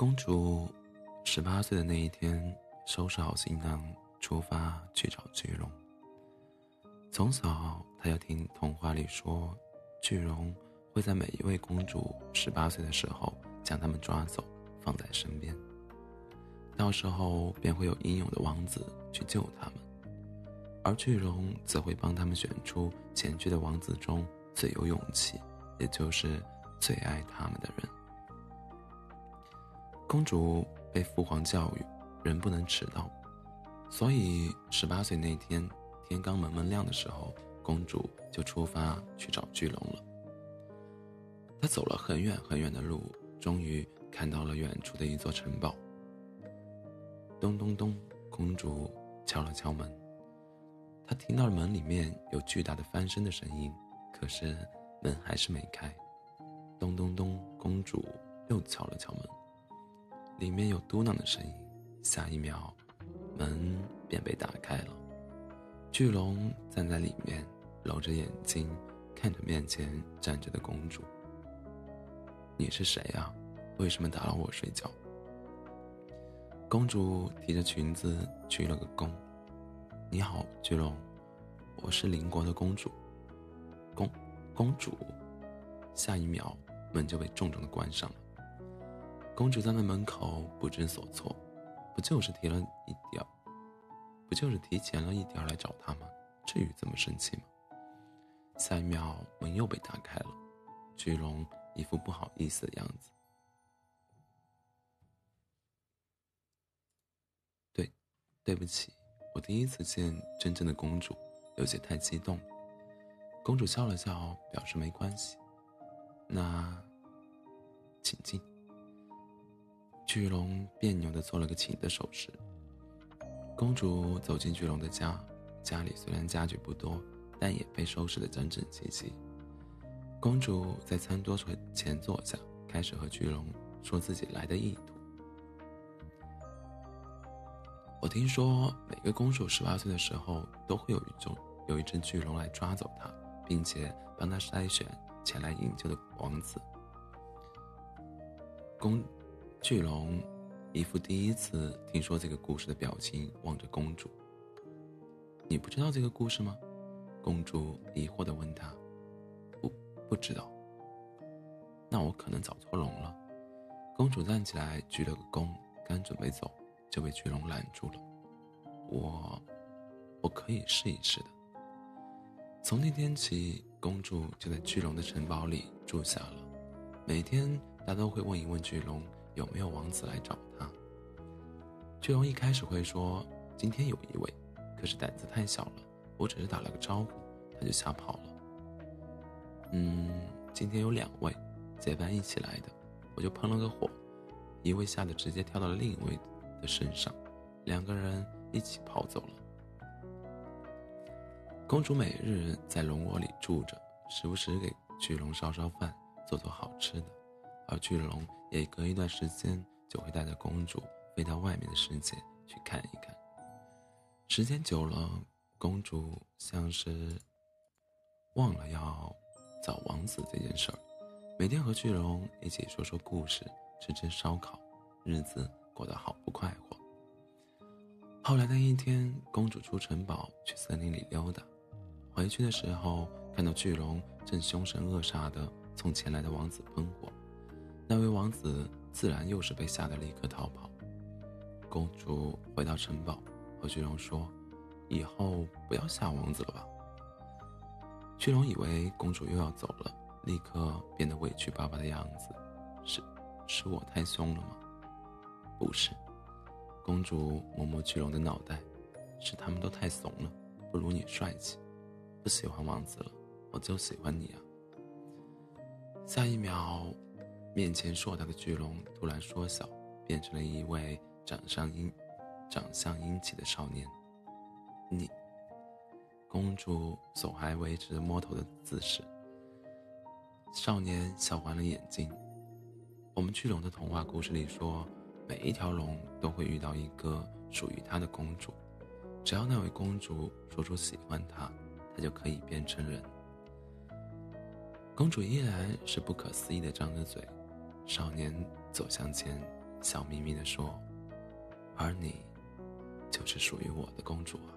公主十八岁的那一天，收拾好行囊，出发去找巨龙。从小，她就听童话里说，巨龙会在每一位公主十八岁的时候将她们抓走，放在身边。到时候便会有英勇的王子去救他们，而巨龙则会帮他们选出前去的王子中最有勇气，也就是最爱他们的人。公主被父皇教育，人不能迟到，所以十八岁那天天刚蒙蒙亮的时候，公主就出发去找巨龙了。她走了很远很远的路，终于看到了远处的一座城堡。咚咚咚！公主敲了敲门。她听到了门里面有巨大的翻身的声音，可是门还是没开。咚咚咚！公主又敲了敲门，里面有嘟囔的声音。下一秒，门便被打开了。巨龙站在里面，揉着眼睛看着面前站着的公主：“你是谁呀？为什么打扰我睡觉？”公主提着裙子鞠了个躬：“你好，巨龙，我是邻国的公主。”公公主，下一秒门就被重重的关上了。公主站在门口不知所措，不就是提了一点不就是提前了一点来找他吗？至于这么生气吗？下一秒门又被打开了，巨龙一副不好意思的样子。对不起，我第一次见真正的公主，有些太激动。公主笑了笑，表示没关系。那，请进。巨龙别扭的做了个请的手势。公主走进巨龙的家，家里虽然家具不多，但也被收拾的整整齐齐。公主在餐桌前坐下，开始和巨龙说自己来的意图。我听说每个公主十八岁的时候都会有一种有一只巨龙来抓走她，并且帮她筛选前来营救的王子。公巨龙一副第一次听说这个故事的表情，望着公主。你不知道这个故事吗？公主疑惑的问他。不，不知道。那我可能找错龙了。公主站起来鞠了个躬，刚准备走。就被巨龙拦住了。我，我可以试一试的。从那天起，公主就在巨龙的城堡里住下了。每天，她都会问一问巨龙有没有王子来找她。巨龙一开始会说今天有一位，可是胆子太小了，我只是打了个招呼，他就吓跑了。嗯，今天有两位，结伴一起来的，我就喷了个火，一位吓得直接跳到了另一位。的身上，两个人一起跑走了。公主每日在龙窝里住着，时不时给巨龙烧烧饭，做做好吃的，而巨龙也隔一段时间就会带着公主飞到外面的世界去看一看。时间久了，公主像是忘了要找王子这件事儿，每天和巨龙一起说说故事，吃吃烧烤，日子。过得好不快活。后来的一天，公主出城堡去森林里溜达，回去的时候看到巨龙正凶神恶煞的从前来的王子喷火，那位王子自然又是被吓得立刻逃跑。公主回到城堡，和巨龙说：“以后不要吓王子了吧。”巨龙以为公主又要走了，立刻变得委屈巴巴的样子。是，是我太凶了吗？不是，公主摸摸巨龙的脑袋，是他们都太怂了，不如你帅气。不喜欢王子了，我就喜欢你啊。下一秒，面前硕大的巨龙突然缩小，变成了一位长相英、长相英气的少年。你，公主手还维持着摸头的姿势。少年笑弯了眼睛。我们巨龙的童话故事里说。每一条龙都会遇到一个属于它的公主，只要那位公主说出喜欢他，他就可以变成人。公主依然是不可思议的张着嘴。少年走向前，笑眯眯地说：“而你，就是属于我的公主啊。”